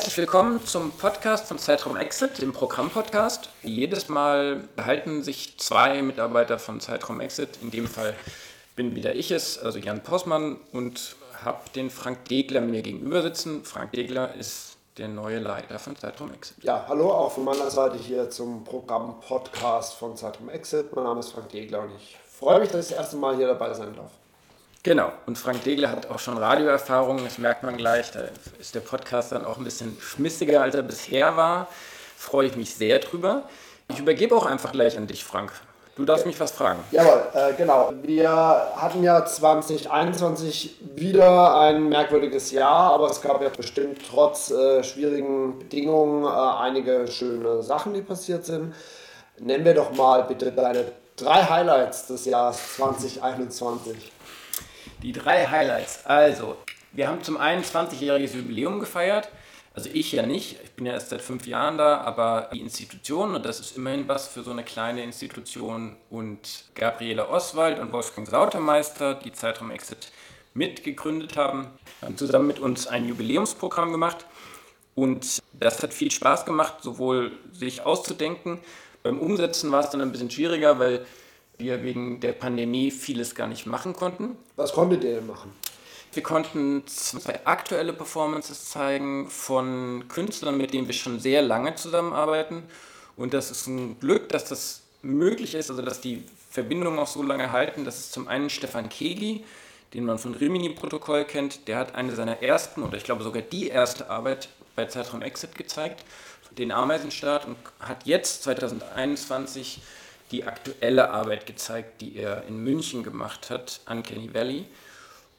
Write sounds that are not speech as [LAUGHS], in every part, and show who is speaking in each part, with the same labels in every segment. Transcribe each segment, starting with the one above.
Speaker 1: Herzlich willkommen zum Podcast von Zeitraum Exit, dem Programmpodcast. Jedes Mal behalten sich zwei Mitarbeiter von Zeitraum Exit. In dem Fall bin wieder ich es, also Jan Possmann, und habe den Frank Degler mir gegenüber sitzen. Frank Degler ist der neue Leiter von Zeitraum Exit.
Speaker 2: Ja, hallo auch von meiner Seite hier zum Programm-Podcast von Zeitraum Exit. Mein Name ist Frank Degler und ich freue mich, dass ich das erste Mal hier dabei sein darf.
Speaker 1: Genau, und Frank Degler hat auch schon Radioerfahrung, das merkt man gleich, da ist der Podcast dann auch ein bisschen schmissiger, als er bisher war. Freue ich mich sehr drüber. Ich übergebe auch einfach gleich an dich, Frank. Du darfst mich was fragen.
Speaker 2: Jawohl, äh, genau. Wir hatten ja 2021 wieder ein merkwürdiges Jahr, aber es gab ja bestimmt trotz äh, schwierigen Bedingungen äh, einige schöne Sachen, die passiert sind. Nennen wir doch mal bitte deine drei Highlights des Jahres 2021.
Speaker 1: Die drei Highlights. Also, wir haben zum einen 20-jähriges Jubiläum gefeiert. Also ich ja nicht, ich bin ja erst seit fünf Jahren da, aber die Institution, und das ist immerhin was für so eine kleine Institution, und Gabriele Oswald und Wolfgang Sautermeister, die Zeitraum Exit mitgegründet haben, haben zusammen mit uns ein Jubiläumsprogramm gemacht. Und das hat viel Spaß gemacht, sowohl sich auszudenken. Beim Umsetzen war es dann ein bisschen schwieriger, weil wir wegen der Pandemie vieles gar nicht machen konnten.
Speaker 2: Was konntet ihr denn machen?
Speaker 1: Wir konnten zwei aktuelle Performances zeigen von Künstlern, mit denen wir schon sehr lange zusammenarbeiten. Und das ist ein Glück, dass das möglich ist, also dass die Verbindungen auch so lange halten. Das ist zum einen Stefan Kegi, den man von Rimini-Protokoll kennt. Der hat eine seiner ersten, oder ich glaube sogar die erste Arbeit bei Zeitraum Exit gezeigt, den Ameisenstaat, und hat jetzt 2021 die aktuelle Arbeit gezeigt, die er in München gemacht hat, Uncanny Valley.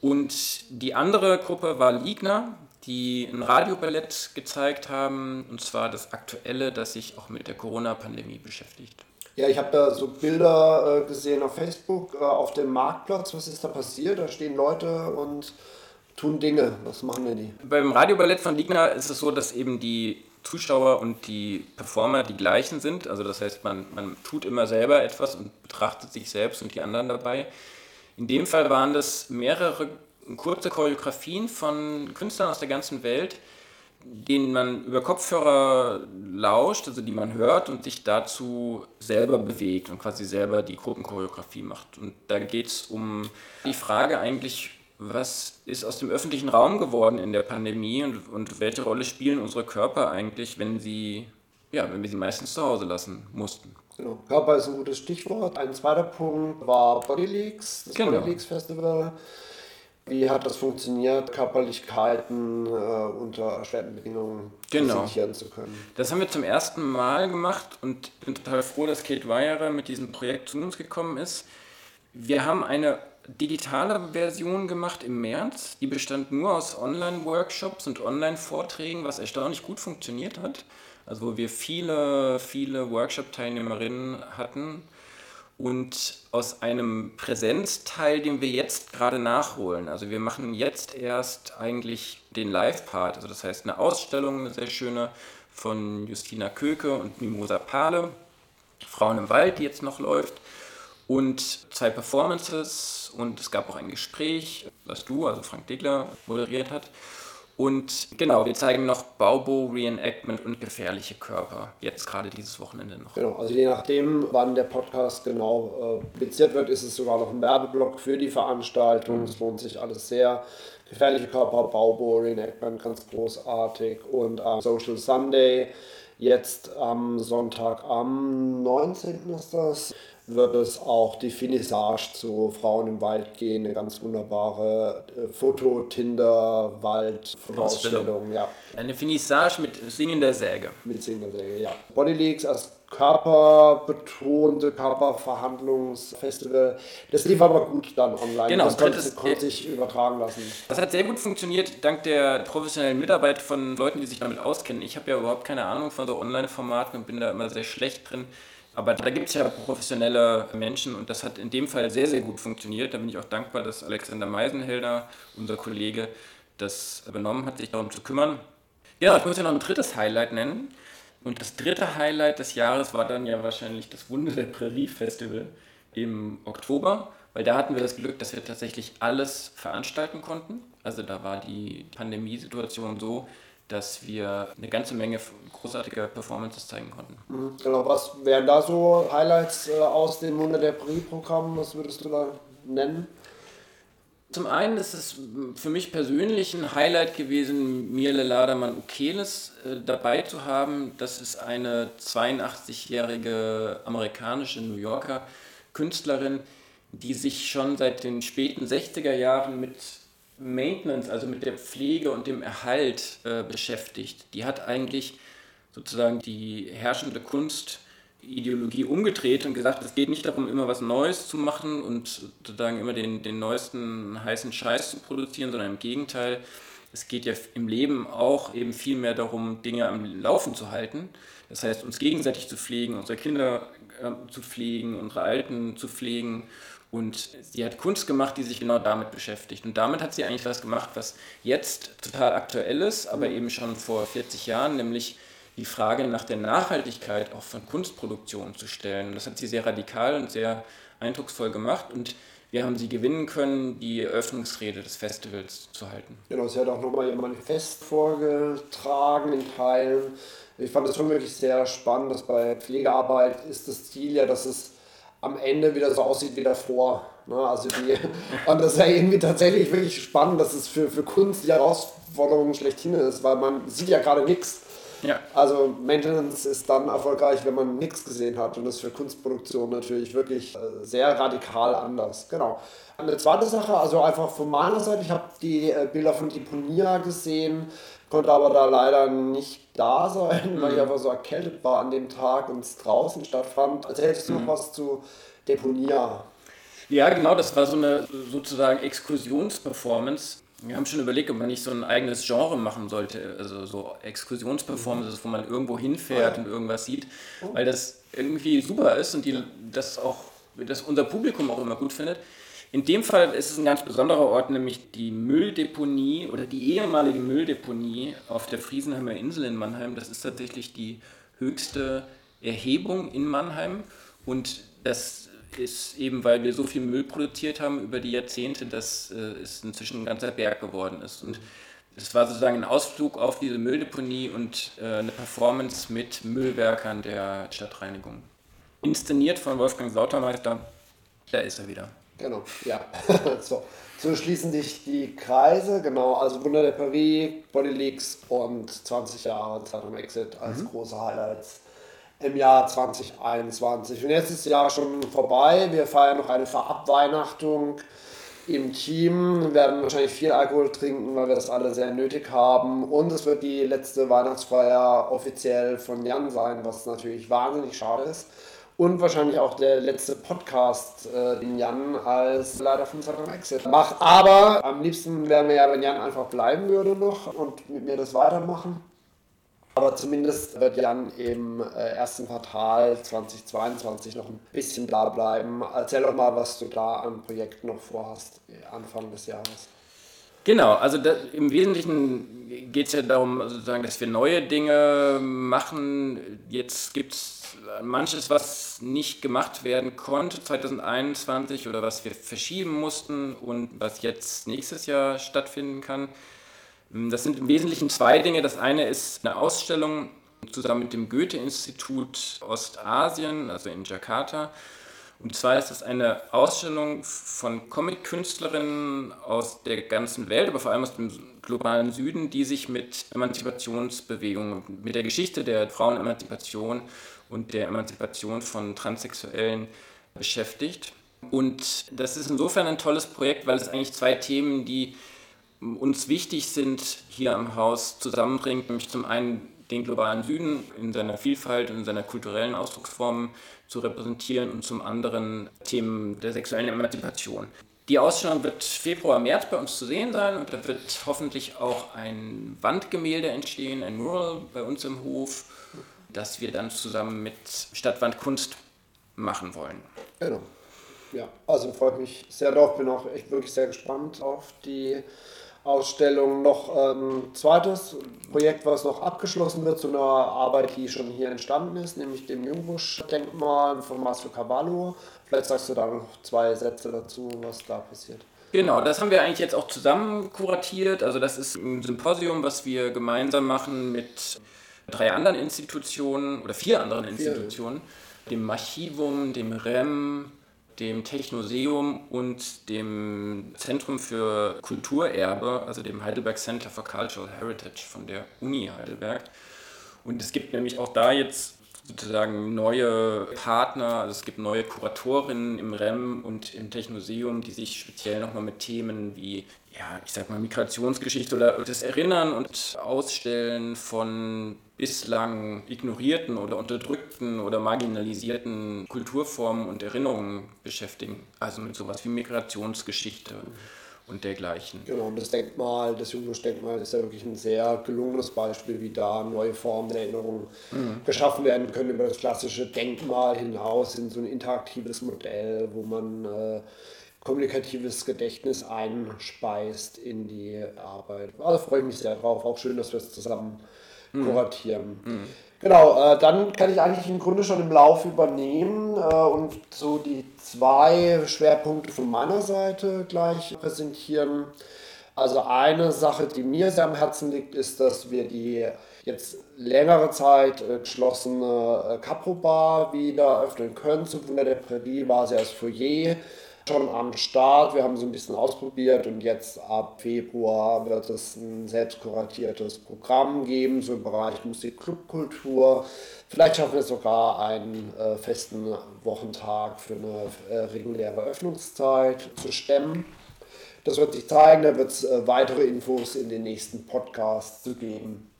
Speaker 1: Und die andere Gruppe war Ligner, die ein Radioballett gezeigt haben, und zwar das aktuelle, das sich auch mit der Corona-Pandemie beschäftigt.
Speaker 2: Ja, ich habe da so Bilder äh, gesehen auf Facebook, äh, auf dem Marktplatz. Was ist da passiert? Da stehen Leute und tun Dinge. Was machen denn die?
Speaker 1: Beim Radioballett von Ligner ist es so, dass eben die Zuschauer und die Performer die gleichen sind. Also das heißt, man, man tut immer selber etwas und betrachtet sich selbst und die anderen dabei. In dem Fall waren das mehrere kurze Choreografien von Künstlern aus der ganzen Welt, denen man über Kopfhörer lauscht, also die man hört und sich dazu selber bewegt und quasi selber die Gruppenchoreografie macht. Und da geht es um die Frage eigentlich, was ist aus dem öffentlichen Raum geworden in der Pandemie und, und welche Rolle spielen unsere Körper eigentlich, wenn sie, ja, wenn wir sie meistens zu Hause lassen mussten.
Speaker 2: Genau. Körper ist ein gutes Stichwort. Ein zweiter Punkt war Body Leaks, das genau. Body Leaks Festival. Wie hat das funktioniert, Körperlichkeiten äh, unter erschwerten Bedingungen
Speaker 1: genau. präsentieren zu können? Das haben wir zum ersten Mal gemacht und ich bin total froh, dass Kate Weyer mit diesem Projekt zu uns gekommen ist. Wir haben eine digitale Version gemacht im März. Die bestand nur aus Online-Workshops und Online-Vorträgen, was erstaunlich gut funktioniert hat. Also wo wir viele, viele Workshop-Teilnehmerinnen hatten und aus einem Präsenzteil, den wir jetzt gerade nachholen. Also wir machen jetzt erst eigentlich den Live-Part, also das heißt eine Ausstellung, eine sehr schöne von Justina Köke und Mimosa Pale, Frauen im Wald, die jetzt noch läuft und zwei Performances und es gab auch ein Gespräch, was du, also Frank Degler, moderiert hat. Und genau, wir zeigen noch Baubo, Reenactment und gefährliche Körper. Jetzt gerade dieses Wochenende noch.
Speaker 2: Genau, also je nachdem, wann der Podcast genau äh, wird, ist es sogar noch ein Werbeblock für die Veranstaltung. Es lohnt sich alles sehr. Gefährliche Körper, Baubo, Reenactment, ganz großartig. Und äh, Social Sunday, jetzt am Sonntag, am 19. ist das, wird es auch die Finissage zu Frauen im Wald gehen, eine ganz wunderbare äh, Foto-Tinder-Wald-Ausstellung. Ja.
Speaker 1: Eine Finissage mit singender Säge.
Speaker 2: Mit singender Säge, ja. Body Leaks als körperbetonte Körperverhandlungsfestival. Das lief aber gut dann online.
Speaker 1: Genau,
Speaker 2: das konnte, konnte sich übertragen lassen.
Speaker 1: Das hat sehr gut funktioniert, dank der professionellen Mitarbeit von Leuten, die sich damit auskennen. Ich habe ja überhaupt keine Ahnung von so Online-Formaten und bin da immer sehr schlecht drin. Aber da gibt es ja professionelle Menschen und das hat in dem Fall sehr, sehr gut funktioniert. Da bin ich auch dankbar, dass Alexander Meisenhelder, unser Kollege, das übernommen hat, sich darum zu kümmern. Ja, ich muss ja noch ein drittes Highlight nennen. Und das dritte Highlight des Jahres war dann ja wahrscheinlich das Wunder der Prärie Festival im Oktober, weil da hatten wir das Glück, dass wir tatsächlich alles veranstalten konnten. Also da war die Pandemiesituation so, dass wir eine ganze Menge großartiger Performances zeigen konnten.
Speaker 2: Mhm, genau, was wären da so Highlights äh, aus dem Munde der Prix-Programm? Was würdest du da nennen?
Speaker 1: Zum einen ist es für mich persönlich ein Highlight gewesen, Mirle Ladermann Ukeles äh, dabei zu haben. Das ist eine 82-jährige amerikanische New Yorker Künstlerin, die sich schon seit den späten 60er Jahren mit Maintenance, also mit der Pflege und dem Erhalt äh, beschäftigt. Die hat eigentlich sozusagen die herrschende Kunst Ideologie umgedreht und gesagt, es geht nicht darum, immer was Neues zu machen und sozusagen immer den, den neuesten heißen Scheiß zu produzieren, sondern im Gegenteil, es geht ja im Leben auch eben viel mehr darum, Dinge am Laufen zu halten. Das heißt, uns gegenseitig zu pflegen, unsere Kinder äh, zu pflegen, unsere Alten zu pflegen. Und sie hat Kunst gemacht, die sich genau damit beschäftigt. Und damit hat sie eigentlich was gemacht, was jetzt total aktuell ist, aber eben schon vor 40 Jahren, nämlich die Frage nach der Nachhaltigkeit auch von Kunstproduktion zu stellen. Und das hat sie sehr radikal und sehr eindrucksvoll gemacht und wir haben sie gewinnen können, die Eröffnungsrede des Festivals zu halten.
Speaker 2: Genau, sie hat auch nochmal ihr Manifest vorgetragen in Teilen. Ich fand es schon wirklich sehr spannend, dass bei Pflegearbeit ist das Ziel ja, dass es am Ende wieder so aussieht wie davor. Ne? Also die, [LAUGHS] und das ist ja irgendwie tatsächlich wirklich spannend, dass es für, für Kunst die Herausforderung schlechthin ist, weil man sieht ja gerade nichts. Ja. Also Maintenance ist dann erfolgreich, wenn man nichts gesehen hat und das ist für Kunstproduktion natürlich wirklich äh, sehr radikal anders. Genau. Eine zweite Sache, also einfach von meiner Seite, ich habe die äh, Bilder von Deponia gesehen, konnte aber da leider nicht da sein, mhm. weil ich einfach so erkältet war an dem Tag und es draußen stattfand. Erzählst du mhm. noch was zu Deponia?
Speaker 1: Ja, genau, das war so eine sozusagen Exkursionsperformance wir haben schon überlegt, ob man nicht so ein eigenes Genre machen sollte, also so Exkursionsperformances, wo man irgendwo hinfährt und irgendwas sieht, weil das irgendwie super ist und die, das auch, das unser Publikum auch immer gut findet. In dem Fall ist es ein ganz besonderer Ort, nämlich die Mülldeponie oder die ehemalige Mülldeponie auf der Friesenheimer Insel in Mannheim. Das ist tatsächlich die höchste Erhebung in Mannheim und das ist eben, weil wir so viel Müll produziert haben über die Jahrzehnte, dass äh, es inzwischen ein ganzer Berg geworden ist. Und es war sozusagen ein Ausflug auf diese Mülldeponie und äh, eine Performance mit Müllwerkern der Stadtreinigung. Inszeniert von Wolfgang Sautermeister, da ist er wieder.
Speaker 2: Genau, ja. [LAUGHS] so. so schließen sich die Kreise, genau, also Wunder der Paris, Body Leaks und 20 Jahre Zeitung Exit als mhm. große Highlights im Jahr 2021. Und jetzt ist das Jahr schon vorbei. Wir feiern noch eine Verabweihnachtung im Team, wir werden wahrscheinlich viel Alkohol trinken, weil wir das alle sehr nötig haben. Und es wird die letzte Weihnachtsfeier offiziell von Jan sein, was natürlich wahnsinnig schade ist. Und wahrscheinlich auch der letzte Podcast, äh, den Jan als Leiter von Saturn Exit macht. Aber am liebsten wären wir ja, wenn Jan einfach bleiben würde noch und mit mir das weitermachen. Aber zumindest wird Jan im äh, ersten Quartal 2022 noch ein bisschen da bleiben. Erzähl doch mal, was du da an Projekten noch vorhast, Anfang des Jahres.
Speaker 1: Genau, also das, im Wesentlichen geht es ja darum, sozusagen, dass wir neue Dinge machen. Jetzt gibt es manches, was nicht gemacht werden konnte 2021 oder was wir verschieben mussten und was jetzt nächstes Jahr stattfinden kann. Ähm, das sind im Wesentlichen zwei Dinge. Das eine ist eine Ausstellung zusammen mit dem Goethe-Institut Ostasien, also in Jakarta. Und zwar ist das eine Ausstellung von Comic-Künstlerinnen aus der ganzen Welt, aber vor allem aus dem globalen Süden, die sich mit Emanzipationsbewegungen, mit der Geschichte der Frauenemanzipation und der Emanzipation von Transsexuellen beschäftigt. Und das ist insofern ein tolles Projekt, weil es eigentlich zwei Themen, die uns wichtig sind, hier am Haus zusammenbringt, nämlich zum einen den globalen Süden in seiner Vielfalt und in seiner kulturellen Ausdrucksform zu repräsentieren und zum anderen Themen der sexuellen Emanzipation. Die Ausstellung wird Februar, März bei uns zu sehen sein und da wird hoffentlich auch ein Wandgemälde entstehen, ein Mural bei uns im Hof, das wir dann zusammen mit Stadtwandkunst machen wollen.
Speaker 2: Genau. Ja, also freut mich sehr darauf, bin auch echt wirklich sehr gespannt auf die Ausstellung noch ein ähm, zweites Projekt, was noch abgeschlossen wird, zu einer Arbeit, die schon hier entstanden ist, nämlich dem Jungbusch-Denkmal von Marcel Cavallo. Vielleicht sagst du da noch zwei Sätze dazu, was da passiert.
Speaker 1: Genau, das haben wir eigentlich jetzt auch zusammen kuratiert. Also das ist ein Symposium, was wir gemeinsam machen mit drei anderen Institutionen oder vier anderen Institutionen, dem Archivum, dem REM, dem Technoseum und dem Zentrum für Kulturerbe, also dem Heidelberg Center for Cultural Heritage von der Uni Heidelberg. Und es gibt nämlich auch da jetzt sozusagen neue Partner, also es gibt neue Kuratorinnen im REM und im Technoseum, die sich speziell nochmal mit Themen wie, ja, ich sag mal, Migrationsgeschichte oder das Erinnern und Ausstellen von bislang ignorierten oder unterdrückten oder marginalisierten Kulturformen und Erinnerungen beschäftigen. Also mit sowas wie Migrationsgeschichte und dergleichen.
Speaker 2: Genau, und das Denkmal, das Jungbusch-Denkmal ist ja wirklich ein sehr gelungenes Beispiel, wie da neue Formen der Erinnerung mhm. geschaffen werden können über das klassische Denkmal hinaus in so ein interaktives Modell, wo man äh, kommunikatives Gedächtnis einspeist in die Arbeit. Also freue ich mich sehr drauf. Auch schön, dass wir es zusammen mhm. kuratieren. Mhm. Genau, äh, dann kann ich eigentlich im Grunde schon im Lauf übernehmen äh, und so die zwei Schwerpunkte von meiner Seite gleich präsentieren. Also eine Sache, die mir sehr am Herzen liegt, ist, dass wir die jetzt längere Zeit geschlossene äh, Capro Bar wieder öffnen können. Zum Wunder der Prärie war sie als Foyer schon am Start. Wir haben so ein bisschen ausprobiert und jetzt ab Februar wird es ein selbst kuratiertes Programm geben, so im Bereich Musik, Clubkultur. Vielleicht schaffen wir sogar einen äh, festen Wochentag für eine äh, reguläre Öffnungszeit zu stemmen. Das wird sich zeigen, da wird es äh, weitere Infos in den nächsten Podcasts zu geben.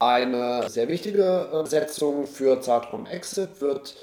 Speaker 2: Eine sehr wichtige äh, Setzung für Zeitraum Exit wird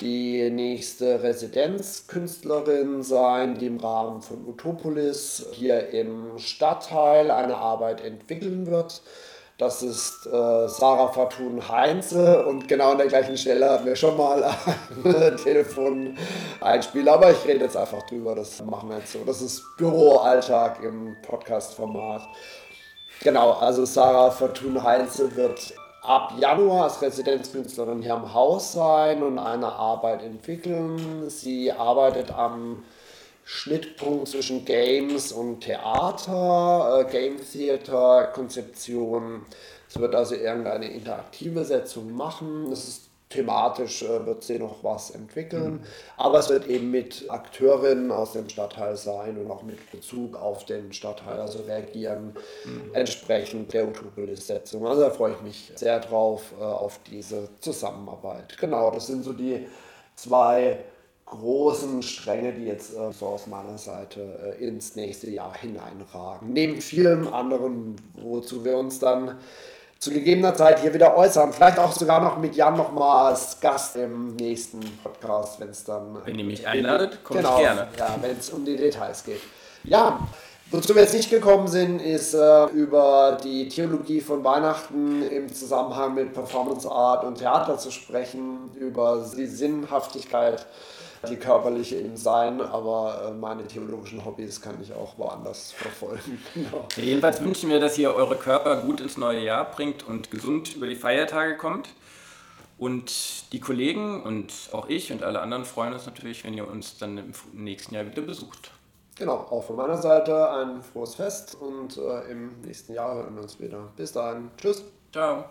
Speaker 2: die nächste Residenzkünstlerin sein, die im Rahmen von Utopolis hier im Stadtteil eine Arbeit entwickeln wird. Das ist äh, Sarah Fatun Heinze und genau an der gleichen Stelle hatten wir schon mal [LAUGHS] ein Telefon-Einspiel, aber ich rede jetzt einfach drüber, das machen wir jetzt so. Das ist Büroalltag im Podcast-Format. Genau, also Sarah Fatun Heinze wird ab Januar als Residenzkünstlerin hier am Haus sein und eine Arbeit entwickeln. Sie arbeitet am Schnittpunkt zwischen Games und Theater, äh, Game Theater, Konzeption. Es wird also irgendeine interaktive Setzung machen. Es ist thematisch äh, wird sie noch was entwickeln, mhm. aber es wird eben mit Akteurinnen aus dem Stadtteil sein und auch mit Bezug auf den Stadtteil, also reagieren mhm. entsprechend der Utopolis-Setzung. Also da freue ich mich sehr drauf äh, auf diese Zusammenarbeit. Genau, das sind so die zwei großen Stränge, die jetzt äh, so aus meiner Seite äh, ins nächste Jahr hineinragen. Neben vielen anderen, wozu wir uns dann zu gegebener Zeit hier wieder äußern. Vielleicht auch sogar noch mit Jan nochmal als Gast im nächsten Podcast, wenn es dann.
Speaker 1: Wenn ihr mich einladet, komme
Speaker 2: genau,
Speaker 1: ich gerne.
Speaker 2: Ja, wenn es um die Details geht. Ja, wozu wir jetzt nicht gekommen sind, ist äh, über die Theologie von Weihnachten im Zusammenhang mit Performance Art und Theater zu sprechen, über die Sinnhaftigkeit die körperliche im Sein, aber äh, meine theologischen Hobbys kann ich auch woanders verfolgen. [LAUGHS]
Speaker 1: Genau. jedenfalls wünschen wir, dass ihr eure Körper gut ins neue Jahr bringt und gesund über die Feiertage kommt. Und die Kollegen und auch ich und alle anderen freuen uns natürlich, wenn ihr uns dann im nächsten Jahr wieder besucht.
Speaker 2: Genau, auch von meiner Seite ein frohes Fest und äh, im nächsten Jahr hören wir uns wieder. Bis dahin. Tschüss.
Speaker 1: Ciao.